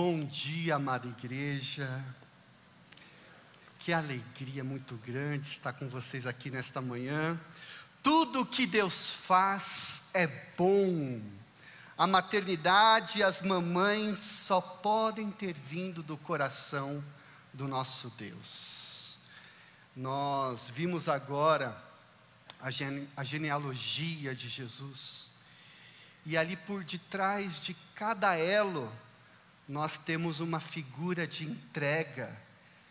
Bom dia, amada igreja. Que alegria muito grande estar com vocês aqui nesta manhã. Tudo que Deus faz é bom. A maternidade e as mamães só podem ter vindo do coração do nosso Deus. Nós vimos agora a, gene, a genealogia de Jesus, e ali por detrás de cada elo, nós temos uma figura de entrega,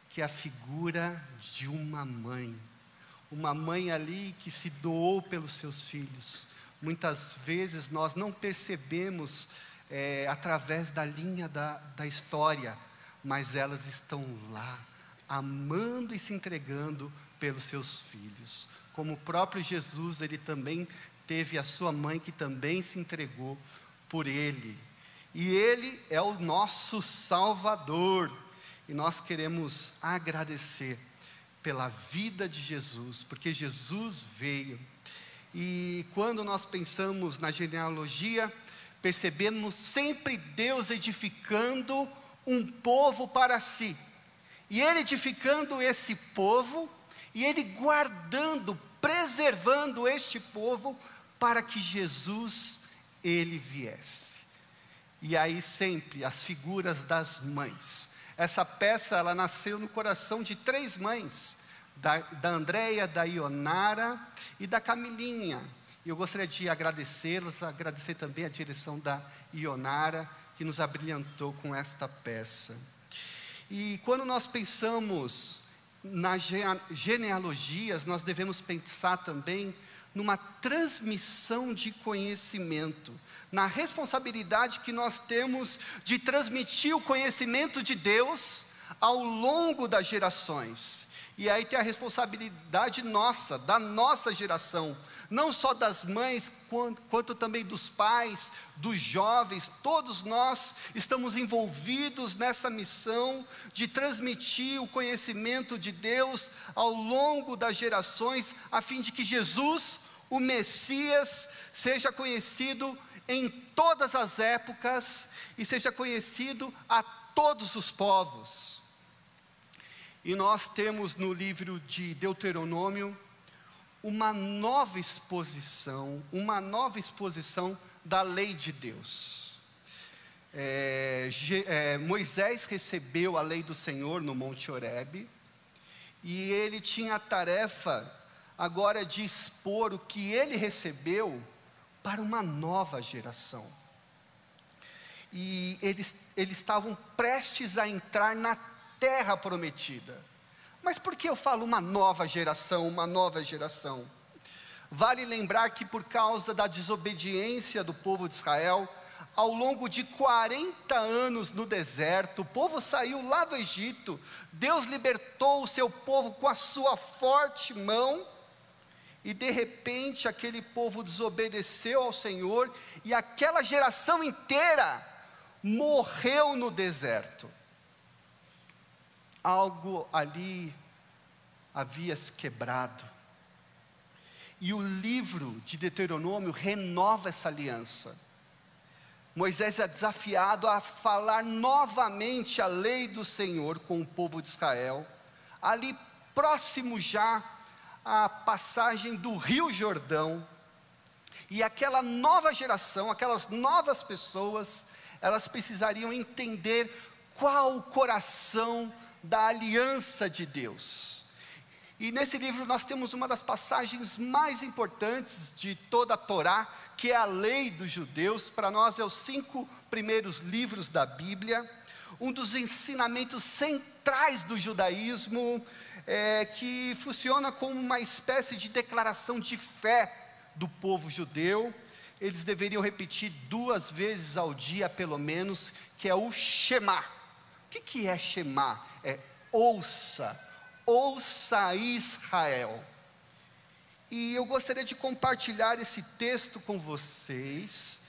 que é a figura de uma mãe. Uma mãe ali que se doou pelos seus filhos. Muitas vezes nós não percebemos é, através da linha da, da história, mas elas estão lá, amando e se entregando pelos seus filhos. Como o próprio Jesus, ele também teve a sua mãe que também se entregou por ele. E Ele é o nosso Salvador. E nós queremos agradecer pela vida de Jesus, porque Jesus veio. E quando nós pensamos na genealogia, percebemos sempre Deus edificando um povo para si. E Ele edificando esse povo, e Ele guardando, preservando este povo, para que Jesus, Ele viesse. E aí sempre as figuras das mães. Essa peça ela nasceu no coração de três mães, da, da Andréia, da Ionara e da Camilinha. E eu gostaria de agradecê-las, agradecer também a direção da Ionara, que nos abrilhantou com esta peça. E quando nós pensamos nas genealogias, nós devemos pensar também numa transmissão de conhecimento, na responsabilidade que nós temos de transmitir o conhecimento de Deus ao longo das gerações. E aí tem a responsabilidade nossa, da nossa geração, não só das mães, quanto, quanto, também dos pais, dos jovens, todos nós estamos envolvidos nessa missão de transmitir o conhecimento de Deus ao longo das gerações, a fim de que Jesus, o Messias seja conhecido em todas as épocas e seja conhecido a todos os povos. E nós temos no livro de Deuteronômio uma nova exposição, uma nova exposição da lei de Deus. É, é, Moisés recebeu a lei do Senhor no Monte Horebe, e ele tinha a tarefa agora de expor o que ele recebeu para uma nova geração. E eles, eles estavam prestes a entrar na terra prometida. Mas por que eu falo uma nova geração, uma nova geração? Vale lembrar que por causa da desobediência do povo de Israel, ao longo de 40 anos no deserto, o povo saiu lá do Egito, Deus libertou o seu povo com a sua forte mão, e de repente aquele povo desobedeceu ao Senhor e aquela geração inteira morreu no deserto. Algo ali havia se quebrado. E o livro de Deuteronômio renova essa aliança. Moisés é desafiado a falar novamente a lei do Senhor com o povo de Israel, ali próximo já a passagem do Rio Jordão, e aquela nova geração, aquelas novas pessoas, elas precisariam entender qual o coração da aliança de Deus. E nesse livro nós temos uma das passagens mais importantes de toda a Torá, que é a lei dos judeus. Para nós é os cinco primeiros livros da Bíblia, um dos ensinamentos centrais do judaísmo, é, que funciona como uma espécie de declaração de fé do povo judeu. Eles deveriam repetir duas vezes ao dia, pelo menos, que é o Shema. O que, que é Shema? É ouça, ouça Israel. E eu gostaria de compartilhar esse texto com vocês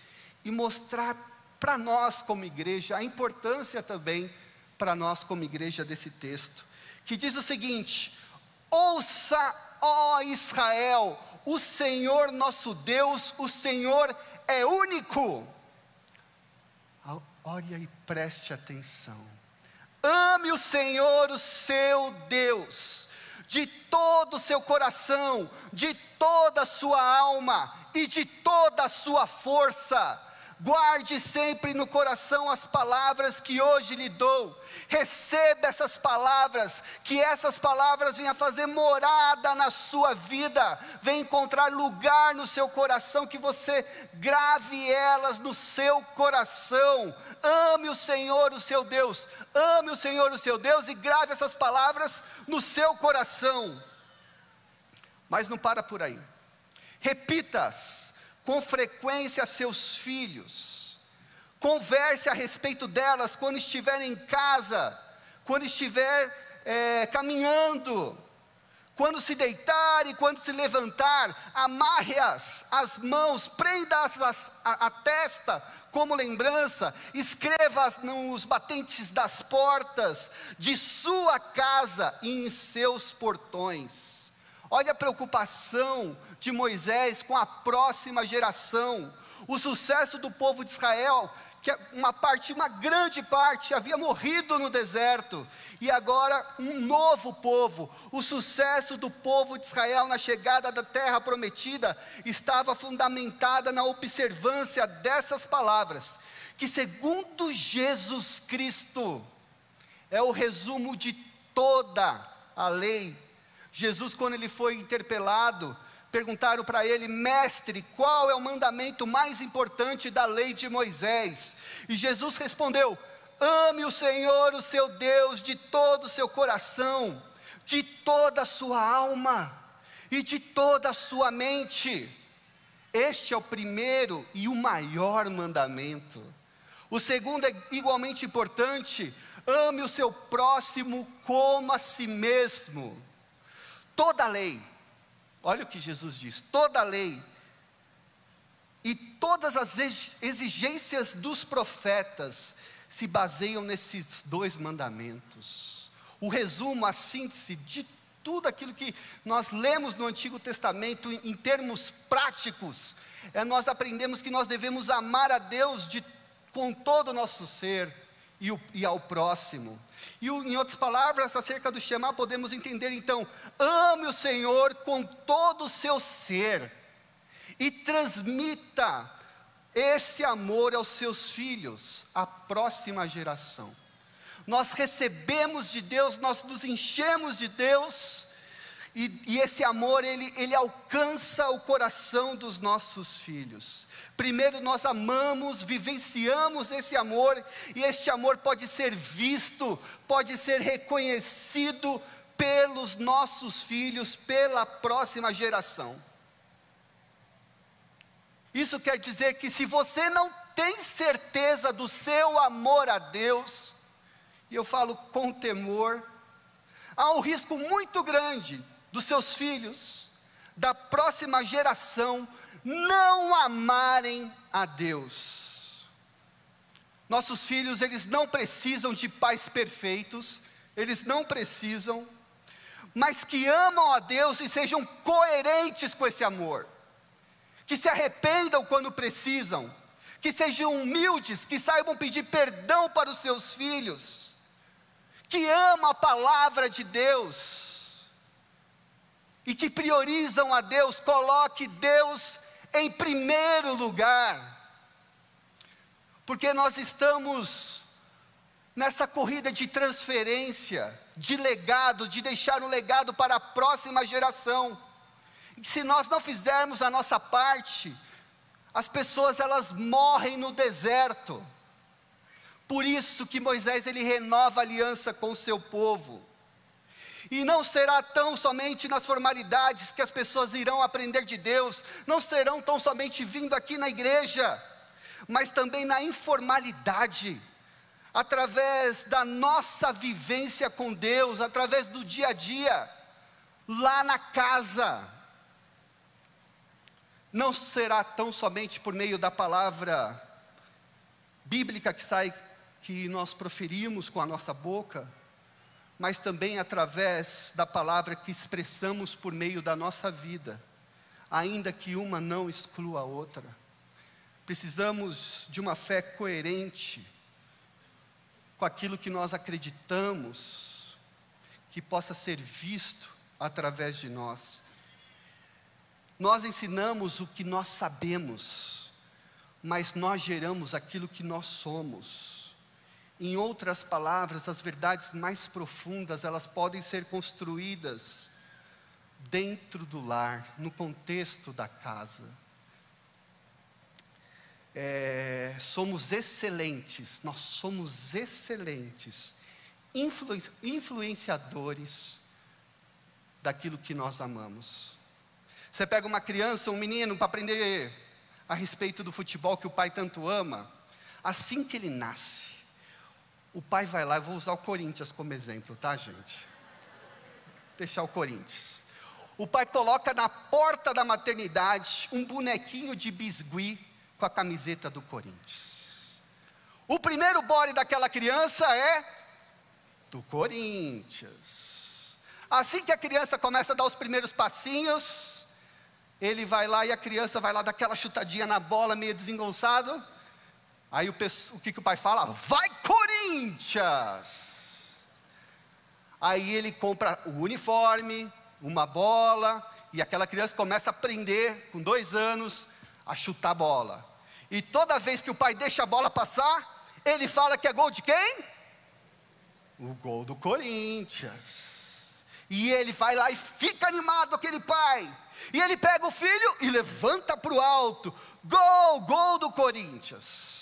e mostrar para nós, como igreja, a importância também para nós, como igreja, desse texto que diz o seguinte: Ouça, ó Israel, o Senhor nosso Deus, o Senhor é único. olha e preste atenção. Ame o Senhor, o seu Deus, de todo o seu coração, de toda a sua alma e de toda a sua força Guarde sempre no coração as palavras que hoje lhe dou. Receba essas palavras, que essas palavras venham fazer morada na sua vida, venham encontrar lugar no seu coração, que você grave elas no seu coração. Ame o Senhor, o seu Deus. Ame o Senhor, o seu Deus, e grave essas palavras no seu coração. Mas não para por aí. Repita-as com frequência seus filhos. Converse a respeito delas quando estiver em casa, quando estiver é, caminhando, quando se deitar e quando se levantar, amarre-as as mãos, prenda-as a, a testa como lembrança, escreva-as nos batentes das portas de sua casa e em seus portões. Olha a preocupação de Moisés com a próxima geração. O sucesso do povo de Israel, que uma parte, uma grande parte, havia morrido no deserto, e agora um novo povo. O sucesso do povo de Israel na chegada da terra prometida estava fundamentada na observância dessas palavras, que segundo Jesus Cristo é o resumo de toda a lei Jesus, quando ele foi interpelado, perguntaram para ele, mestre, qual é o mandamento mais importante da lei de Moisés? E Jesus respondeu: ame o Senhor, o seu Deus, de todo o seu coração, de toda a sua alma e de toda a sua mente. Este é o primeiro e o maior mandamento. O segundo é igualmente importante: ame o seu próximo como a si mesmo toda a lei, olha o que Jesus diz: toda a lei e todas as exigências dos profetas se baseiam nesses dois mandamentos. O resumo, a síntese de tudo aquilo que nós lemos no Antigo Testamento em, termos práticos, é nós aprendemos que nós devemos amar a Deus de, com todo o nosso ser e, o, e ao próximo. E em outras palavras, acerca do Shema, podemos entender então: ame o Senhor com todo o seu ser e transmita esse amor aos seus filhos, à próxima geração. Nós recebemos de Deus, nós nos enchemos de Deus, e, e esse amor ele, ele alcança o coração dos nossos filhos. Primeiro nós amamos, vivenciamos esse amor, e este amor pode ser visto, pode ser reconhecido pelos nossos filhos, pela próxima geração. Isso quer dizer que se você não tem certeza do seu amor a Deus, e eu falo com temor, há um risco muito grande dos seus filhos, da próxima geração, não amarem a Deus. Nossos filhos, eles não precisam de pais perfeitos, eles não precisam, mas que amam a Deus e sejam coerentes com esse amor, que se arrependam quando precisam, que sejam humildes, que saibam pedir perdão para os seus filhos, que amam a palavra de Deus e que priorizam a Deus, coloque Deus em primeiro lugar, porque nós estamos nessa corrida de transferência, de legado, de deixar um legado para a próxima geração. E se nós não fizermos a nossa parte, as pessoas elas morrem no deserto. Por isso que Moisés ele renova a aliança com o seu povo. E não será tão somente nas formalidades que as pessoas irão aprender de Deus, não serão tão somente vindo aqui na igreja, mas também na informalidade, através da nossa vivência com Deus, através do dia a dia, lá na casa. Não será tão somente por meio da palavra bíblica que sai, que nós proferimos com a nossa boca, mas também através da palavra que expressamos por meio da nossa vida, ainda que uma não exclua a outra. precisamos de uma fé coerente com aquilo que nós acreditamos, que possa ser visto através de nós. Nós ensinamos o que nós sabemos, mas nós geramos aquilo que nós somos. Em outras palavras, as verdades mais profundas, elas podem ser construídas dentro do lar, no contexto da casa. É, somos excelentes, nós somos excelentes, influenciadores daquilo que nós amamos. Você pega uma criança, um menino, para aprender a respeito do futebol que o pai tanto ama, assim que ele nasce, o pai vai lá, eu vou usar o Corinthians como exemplo, tá, gente? Deixar o Corinthians. O pai coloca na porta da maternidade um bonequinho de biscuit com a camiseta do Corinthians. O primeiro bode daquela criança é do Corinthians. Assim que a criança começa a dar os primeiros passinhos, ele vai lá e a criança vai lá dar aquela chutadinha na bola, meio desengonçado. Aí o, o que, que o pai fala? Vai Corinthians! Aí ele compra o uniforme, uma bola, e aquela criança começa a aprender, com dois anos, a chutar bola. E toda vez que o pai deixa a bola passar, ele fala que é gol de quem? O gol do Corinthians. E ele vai lá e fica animado, aquele pai. E ele pega o filho e levanta para o alto. Gol, gol do Corinthians.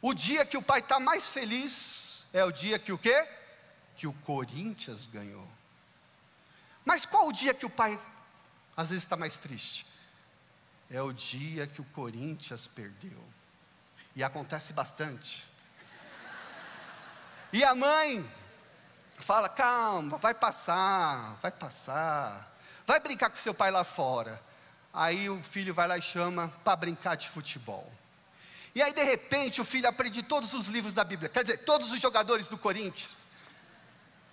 O dia que o pai está mais feliz é o dia que o quê? Que o Corinthians ganhou. Mas qual o dia que o pai às vezes está mais triste? É o dia que o Corinthians perdeu. E acontece bastante. E a mãe fala: calma, vai passar, vai passar. Vai brincar com seu pai lá fora. Aí o filho vai lá e chama para brincar de futebol. E aí, de repente, o filho aprende todos os livros da Bíblia, quer dizer, todos os jogadores do Corinthians.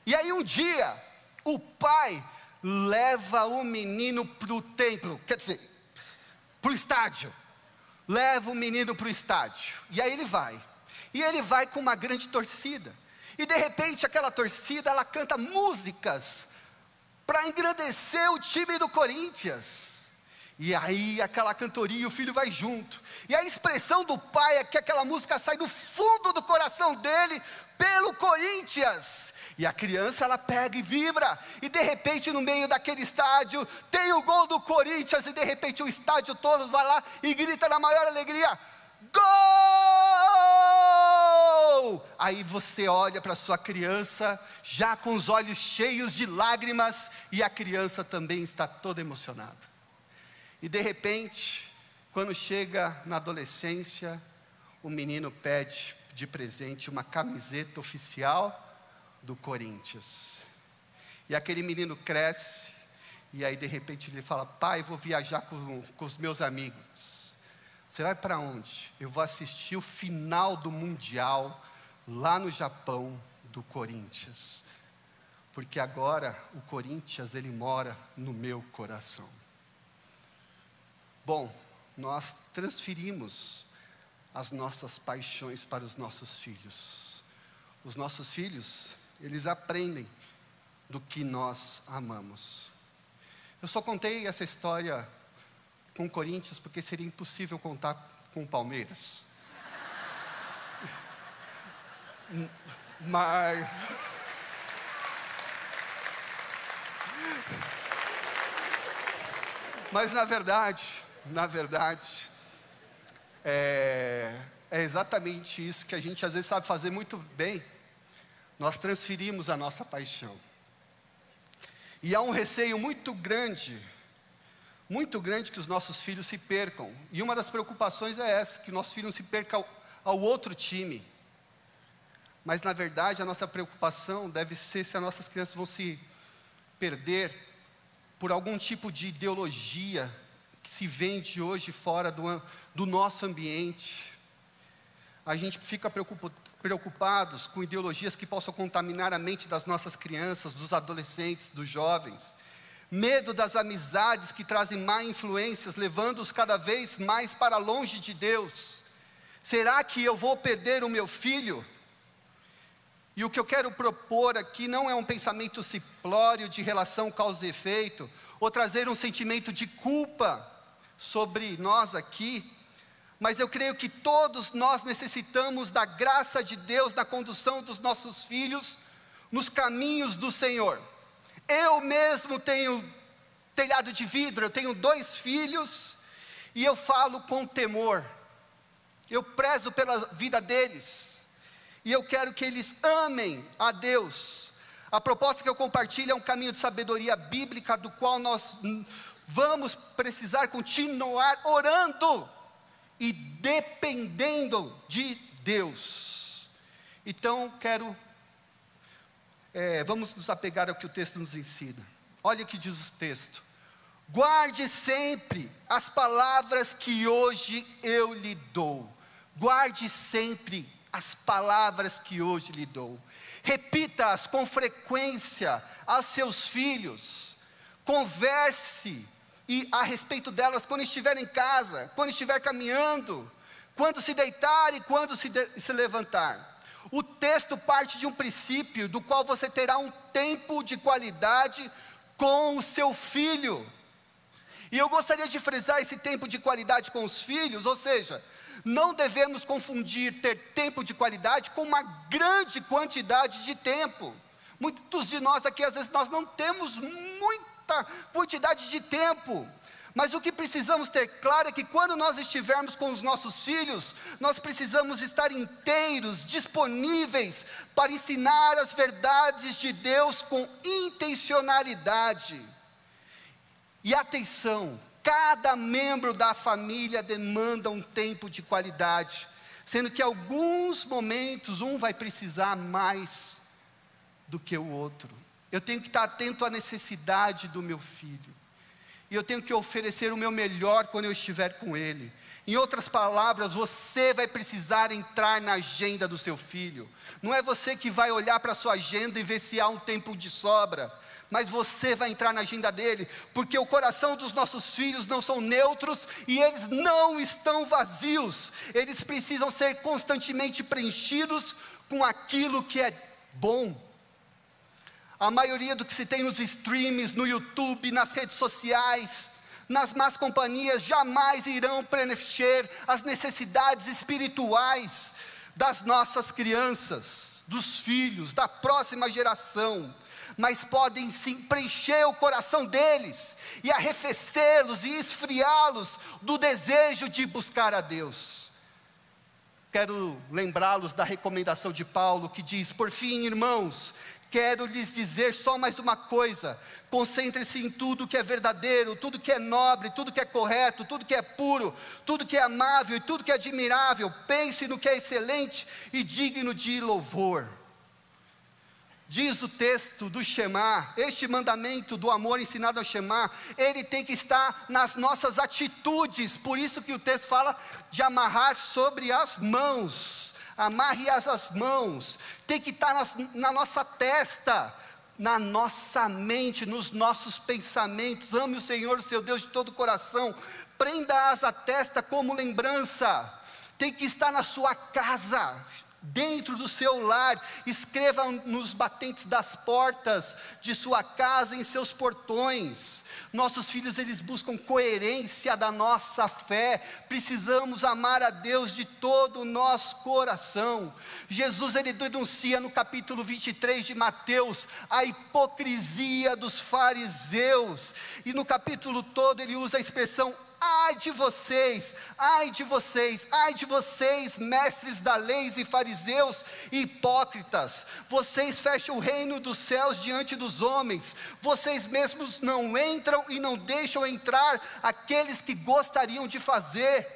E aí, um dia, o pai leva o menino para o templo, quer dizer, para o estádio. Leva o menino para o estádio. E aí ele vai. E ele vai com uma grande torcida. E de repente aquela torcida ela canta músicas para engrandecer o time do Corinthians. E aí aquela cantoria, o filho vai junto. E a expressão do pai é que aquela música sai do fundo do coração dele pelo Corinthians. E a criança ela pega e vibra, e de repente no meio daquele estádio tem o gol do Corinthians, e de repente o estádio todo vai lá e grita na maior alegria: Gol! Aí você olha para sua criança, já com os olhos cheios de lágrimas, e a criança também está toda emocionada. E de repente, quando chega na adolescência, o menino pede de presente uma camiseta oficial do Corinthians. E aquele menino cresce, e aí de repente ele fala: Pai, vou viajar com, com os meus amigos. Você vai para onde? Eu vou assistir o final do Mundial lá no Japão do Corinthians. Porque agora o Corinthians ele mora no meu coração. Bom, nós transferimos as nossas paixões para os nossos filhos. Os nossos filhos eles aprendem do que nós amamos. Eu só contei essa história com Corinthians porque seria impossível contar com Palmeiras. Mas. Mas na verdade, na verdade, é, é exatamente isso que a gente às vezes sabe fazer muito bem nós transferimos a nossa paixão. E há um receio muito grande, muito grande que os nossos filhos se percam. E uma das preocupações é essa, que nossos filhos se percam ao, ao outro time. Mas na verdade a nossa preocupação deve ser se as nossas crianças vão se perder por algum tipo de ideologia que se vende hoje fora do, do nosso ambiente. A gente fica preocupado, preocupados com ideologias que possam contaminar a mente das nossas crianças, dos adolescentes, dos jovens. Medo das amizades que trazem má influências, levando-os cada vez mais para longe de Deus. Será que eu vou perder o meu filho? E o que eu quero propor aqui não é um pensamento simplório de relação causa e efeito, ou trazer um sentimento de culpa sobre nós aqui, mas eu creio que todos nós necessitamos da graça de Deus na condução dos nossos filhos nos caminhos do Senhor. Eu mesmo tenho telhado de vidro, eu tenho dois filhos e eu falo com temor. Eu prezo pela vida deles e eu quero que eles amem a Deus. A proposta que eu compartilho é um caminho de sabedoria bíblica do qual nós vamos precisar continuar orando e dependendo de Deus. Então, quero, é, vamos nos apegar ao que o texto nos ensina. Olha o que diz o texto. Guarde sempre as palavras que hoje eu lhe dou. Guarde sempre as palavras que hoje lhe dou. Repita-as com frequência aos seus filhos. Converse e a respeito delas quando estiver em casa, quando estiver caminhando, quando se deitar e quando se, de, se levantar. O texto parte de um princípio do qual você terá um tempo de qualidade com o seu filho. E eu gostaria de frisar esse tempo de qualidade com os filhos, ou seja, não devemos confundir ter tempo de qualidade com uma grande quantidade de tempo. Muitos de nós aqui, às vezes, nós não temos muita quantidade de tempo. Mas o que precisamos ter claro é que quando nós estivermos com os nossos filhos, nós precisamos estar inteiros, disponíveis para ensinar as verdades de Deus com intencionalidade. E atenção, cada membro da família demanda um tempo de qualidade, sendo que alguns momentos um vai precisar mais do que o outro. Eu tenho que estar atento à necessidade do meu filho. E eu tenho que oferecer o meu melhor quando eu estiver com ele. Em outras palavras, você vai precisar entrar na agenda do seu filho. Não é você que vai olhar para a sua agenda e ver se há um tempo de sobra mas você vai entrar na agenda dele, porque o coração dos nossos filhos não são neutros e eles não estão vazios, eles precisam ser constantemente preenchidos com aquilo que é bom. A maioria do que se tem nos streams, no YouTube, nas redes sociais, nas más companhias, jamais irão preencher as necessidades espirituais das nossas crianças, dos filhos, da próxima geração mas podem sim preencher o coração deles e arrefecê-los e esfriá-los do desejo de buscar a Deus. Quero lembrá-los da recomendação de Paulo que diz: Por fim, irmãos, quero lhes dizer só mais uma coisa: concentre-se em tudo que é verdadeiro, tudo que é nobre, tudo que é correto, tudo que é puro, tudo que é amável e tudo que é admirável. Pense no que é excelente e digno de louvor. Diz o texto do Shema, este mandamento do amor ensinado ao Shema, ele tem que estar nas nossas atitudes, por isso que o texto fala de amarrar sobre as mãos, amarre as, mãos, tem que estar nas, na nossa testa, na nossa mente, nos nossos pensamentos, ame o Senhor, seu Deus, de todo o coração, prenda-as à testa como lembrança, tem que estar na sua casa, dentro do seu lar, escreva nos batentes das portas de sua casa, em seus portões. Nossos filhos, eles buscam coerência da nossa fé. Precisamos amar a Deus de todo o nosso coração. Jesus, ele denuncia no capítulo 23 de Mateus a hipocrisia dos fariseus. E no capítulo todo ele usa a expressão Ai de vocês, ai de vocês, ai de vocês, mestres da lei e fariseus hipócritas, vocês fecham o reino dos céus diante dos homens, vocês mesmos não entram e não deixam entrar aqueles que gostariam de fazer.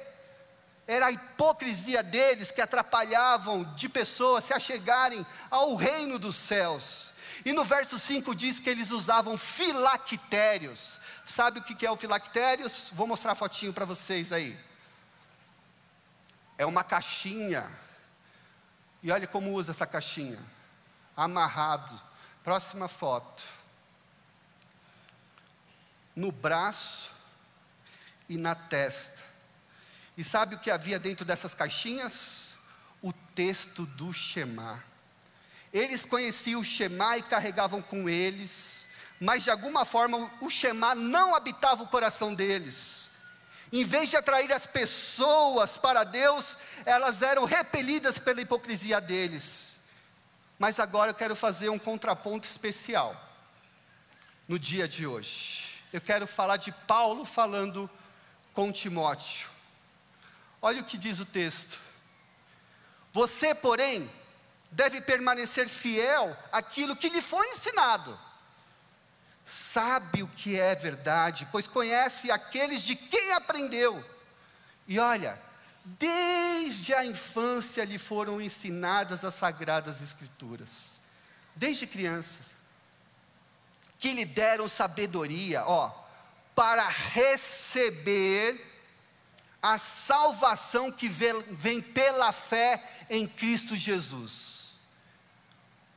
Era a hipocrisia deles que atrapalhavam de pessoas se achegarem ao reino dos céus. E no verso 5 diz que eles usavam filactérios. Sabe o que é o filactérios? Vou mostrar a fotinho para vocês aí. É uma caixinha. E olha como usa essa caixinha. Amarrado. Próxima foto. No braço e na testa. E sabe o que havia dentro dessas caixinhas? O texto do Shema. Eles conheciam o Shema e carregavam com eles, mas de alguma forma o Shema não habitava o coração deles. Em vez de atrair as pessoas para Deus, elas eram repelidas pela hipocrisia deles. Mas agora eu quero fazer um contraponto especial no dia de hoje. Eu quero falar de Paulo falando com Timóteo. Olha o que diz o texto. Você, porém, deve permanecer fiel àquilo que lhe foi ensinado. Sabe o que é verdade, pois conhece aqueles de quem aprendeu. E olha, desde a infância lhe foram ensinadas as sagradas escrituras, desde crianças, que lhe deram sabedoria, ó, para receber a salvação que vem pela fé em Cristo Jesus.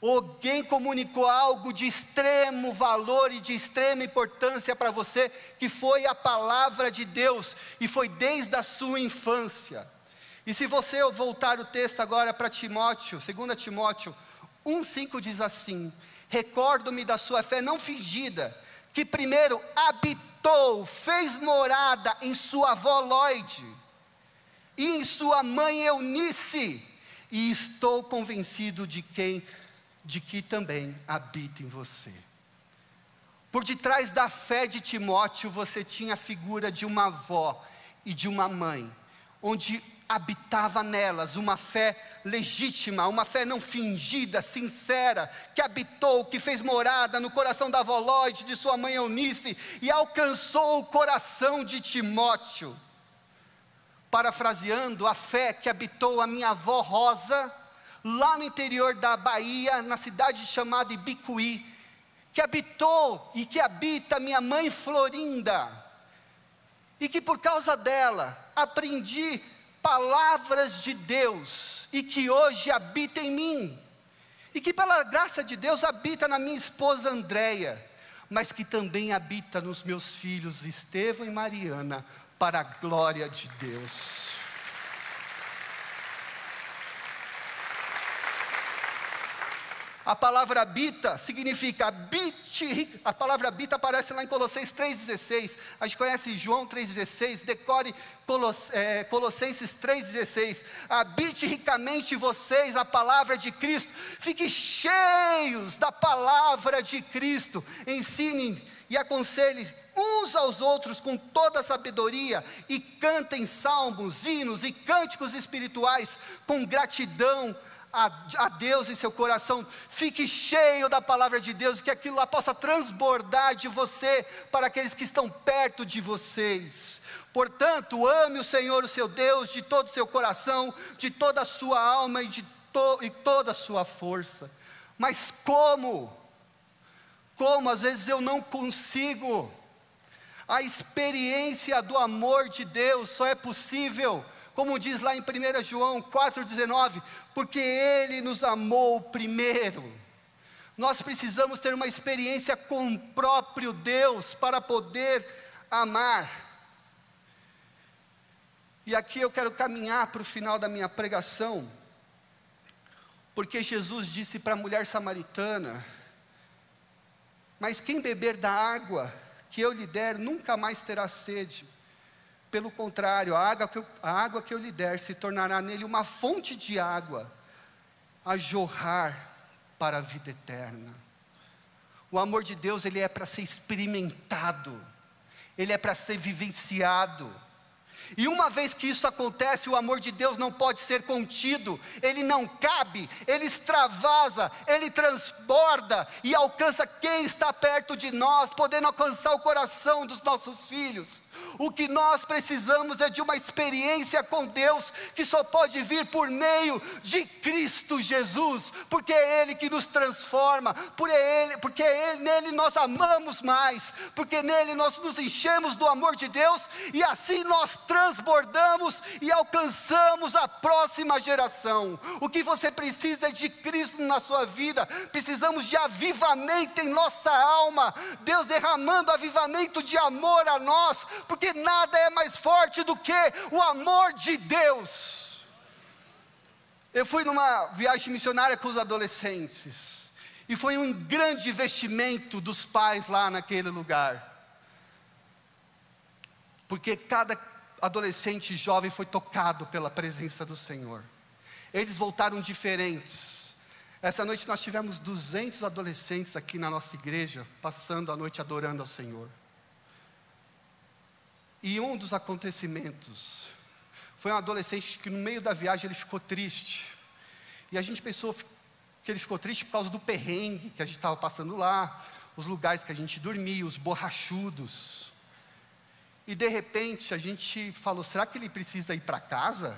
Alguém comunicou algo de extremo valor e de extrema importância para você, que foi a palavra de Deus, e foi desde a sua infância. E se você voltar o texto agora para Timóteo, 2 Timóteo 1,5 diz assim: Recordo-me da sua fé não fingida, que primeiro habitou, fez morada em sua avó Lloyd e em sua mãe Eunice, e estou convencido de quem de que também habita em você. Por detrás da fé de Timóteo, você tinha a figura de uma avó e de uma mãe, onde habitava nelas uma fé legítima, uma fé não fingida, sincera, que habitou, que fez morada no coração da avó Lloyd, de sua mãe Eunice, e alcançou o coração de Timóteo. Parafraseando, a fé que habitou a minha avó Rosa, lá no interior da Bahia, na cidade chamada Ibicuí, que habitou e que habita minha mãe Florinda, e que por causa dela aprendi palavras de Deus e que hoje habita em mim, e que pela graça de Deus habita na minha esposa Andréia, mas que também habita nos meus filhos Estevão e Mariana, para a glória de Deus. A palavra habita significa habite, a palavra habita aparece lá em Colossenses 3,16. A gente conhece João 3,16, decore é, Colossenses 3,16. Habite ricamente vocês a palavra de Cristo. Fiquem cheios da palavra de Cristo. Ensinem e aconselhem uns aos outros com toda a sabedoria e cantem salmos, hinos e cânticos espirituais com gratidão a, a Deus em seu coração, fique cheio da palavra de Deus, que aquilo lá possa transbordar de você para aqueles que estão perto de vocês. Portanto, ame o Senhor, o seu Deus, de todo o seu coração, de toda a sua alma e de to, e toda a sua força. Mas como? Como às vezes eu não consigo? A experiência do amor de Deus só é possível como diz lá em 1 João 4,19, porque Ele nos amou primeiro. Nós precisamos ter uma experiência com o próprio Deus para poder amar. E aqui eu quero caminhar para o final da minha pregação, porque Jesus disse para a mulher samaritana: Mas quem beber da água que eu lhe der nunca mais terá sede. Pelo contrário, a água, que eu, a água que eu lhe der se tornará nele uma fonte de água a jorrar para a vida eterna. O amor de Deus, ele é para ser experimentado, ele é para ser vivenciado. E uma vez que isso acontece, o amor de Deus não pode ser contido, ele não cabe, ele extravasa, ele transborda e alcança quem está perto de nós, podendo alcançar o coração dos nossos filhos. O que nós precisamos é de uma experiência com Deus que só pode vir por meio de Cristo Jesus, porque é Ele que nos transforma, porque é Ele, porque é Ele, nele nós amamos mais, porque nele nós nos enchemos do amor de Deus e assim nós transbordamos e alcançamos a próxima geração. O que você precisa é de Cristo na sua vida, precisamos de avivamento em nossa alma, Deus derramando avivamento de amor a nós, porque nada é mais forte do que o amor de Deus. Eu fui numa viagem missionária com os adolescentes. E foi um grande investimento dos pais lá naquele lugar. Porque cada adolescente jovem foi tocado pela presença do Senhor. Eles voltaram diferentes. Essa noite nós tivemos 200 adolescentes aqui na nossa igreja, passando a noite adorando ao Senhor. E um dos acontecimentos foi um adolescente que no meio da viagem ele ficou triste. E a gente pensou que ele ficou triste por causa do perrengue que a gente estava passando lá, os lugares que a gente dormia, os borrachudos. E de repente a gente falou: será que ele precisa ir para casa?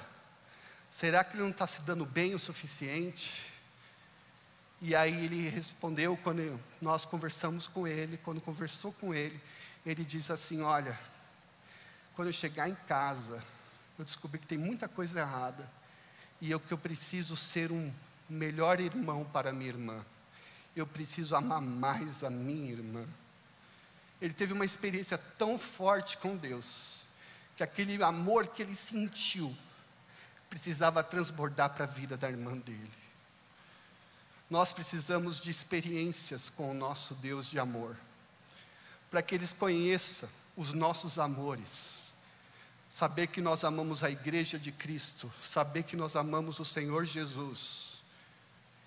Será que ele não está se dando bem o suficiente? E aí ele respondeu quando nós conversamos com ele, quando conversou com ele, ele diz assim: Olha, quando eu chegar em casa, eu descobri que tem muita coisa errada. E eu que eu preciso ser um melhor irmão para minha irmã. Eu preciso amar mais a minha irmã. Ele teve uma experiência tão forte com Deus, que aquele amor que ele sentiu precisava transbordar para a vida da irmã dele. Nós precisamos de experiências com o nosso Deus de amor, para que eles conheçam os nossos amores saber que nós amamos a igreja de Cristo, saber que nós amamos o Senhor Jesus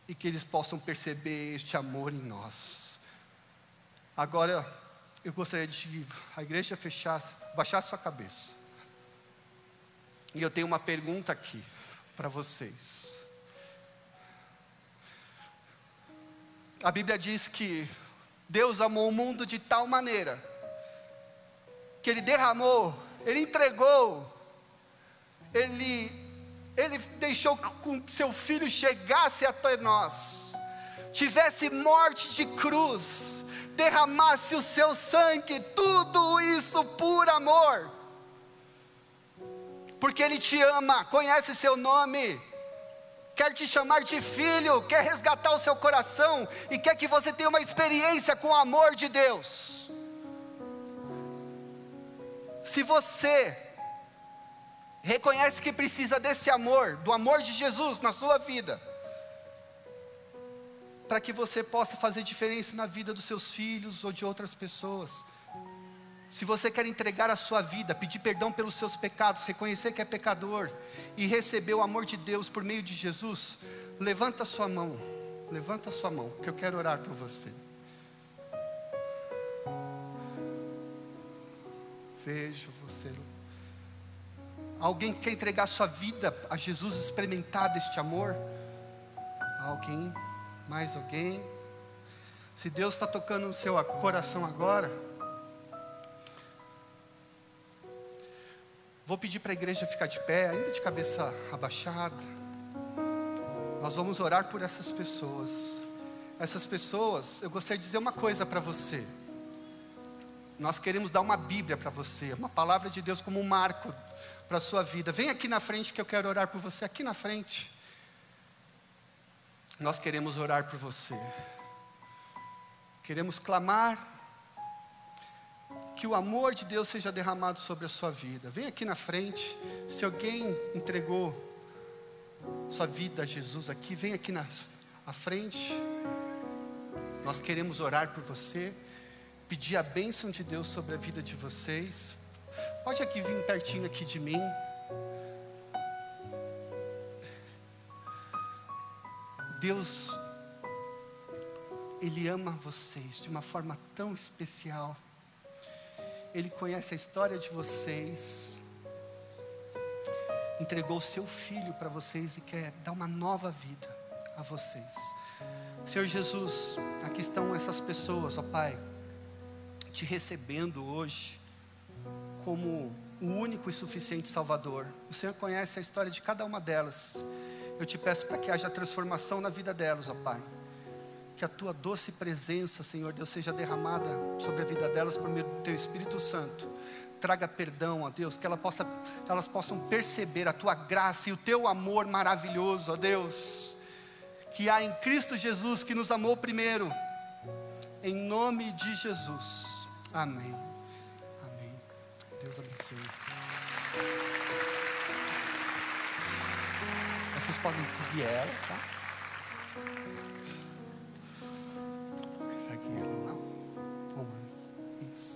e que eles possam perceber este amor em nós. Agora, eu gostaria de a igreja fechasse, baixasse sua cabeça. E eu tenho uma pergunta aqui para vocês. A Bíblia diz que Deus amou o mundo de tal maneira que Ele derramou ele entregou, ele, ele deixou que seu filho chegasse até nós, tivesse morte de cruz, derramasse o seu sangue, tudo isso por amor, porque Ele te ama, conhece seu nome, quer te chamar de filho, quer resgatar o seu coração e quer que você tenha uma experiência com o amor de Deus. Se você reconhece que precisa desse amor, do amor de Jesus na sua vida, para que você possa fazer diferença na vida dos seus filhos ou de outras pessoas. Se você quer entregar a sua vida, pedir perdão pelos seus pecados, reconhecer que é pecador e receber o amor de Deus por meio de Jesus, levanta a sua mão, levanta a sua mão, que eu quero orar por você. Vejo você. Alguém quer entregar sua vida a Jesus, experimentar deste amor? Alguém? Mais alguém? Se Deus está tocando no seu coração agora, vou pedir para a igreja ficar de pé, ainda de cabeça abaixada. Nós vamos orar por essas pessoas. Essas pessoas, eu gostaria de dizer uma coisa para você. Nós queremos dar uma Bíblia para você, uma palavra de Deus como um marco para a sua vida. Vem aqui na frente que eu quero orar por você, aqui na frente. Nós queremos orar por você. Queremos clamar que o amor de Deus seja derramado sobre a sua vida. Vem aqui na frente. Se alguém entregou sua vida a Jesus aqui, vem aqui na frente. Nós queremos orar por você pedir a bênção de Deus sobre a vida de vocês. Pode aqui vir pertinho aqui de mim. Deus, Ele ama vocês de uma forma tão especial. Ele conhece a história de vocês. Entregou o seu filho para vocês e quer dar uma nova vida a vocês. Senhor Jesus, aqui estão essas pessoas, ó Pai te recebendo hoje como o único e suficiente Salvador. O Senhor conhece a história de cada uma delas. Eu te peço para que haja transformação na vida delas, ó Pai. que a tua doce presença, Senhor Deus, seja derramada sobre a vida delas por meio do teu Espírito Santo. Traga perdão, ó Deus, que ela possa, elas possam perceber a tua graça e o teu amor maravilhoso, ó Deus, que há em Cristo Jesus, que nos amou primeiro. Em nome de Jesus. Amém. Amém. Deus abençoe. Vocês podem seguir ela, tá?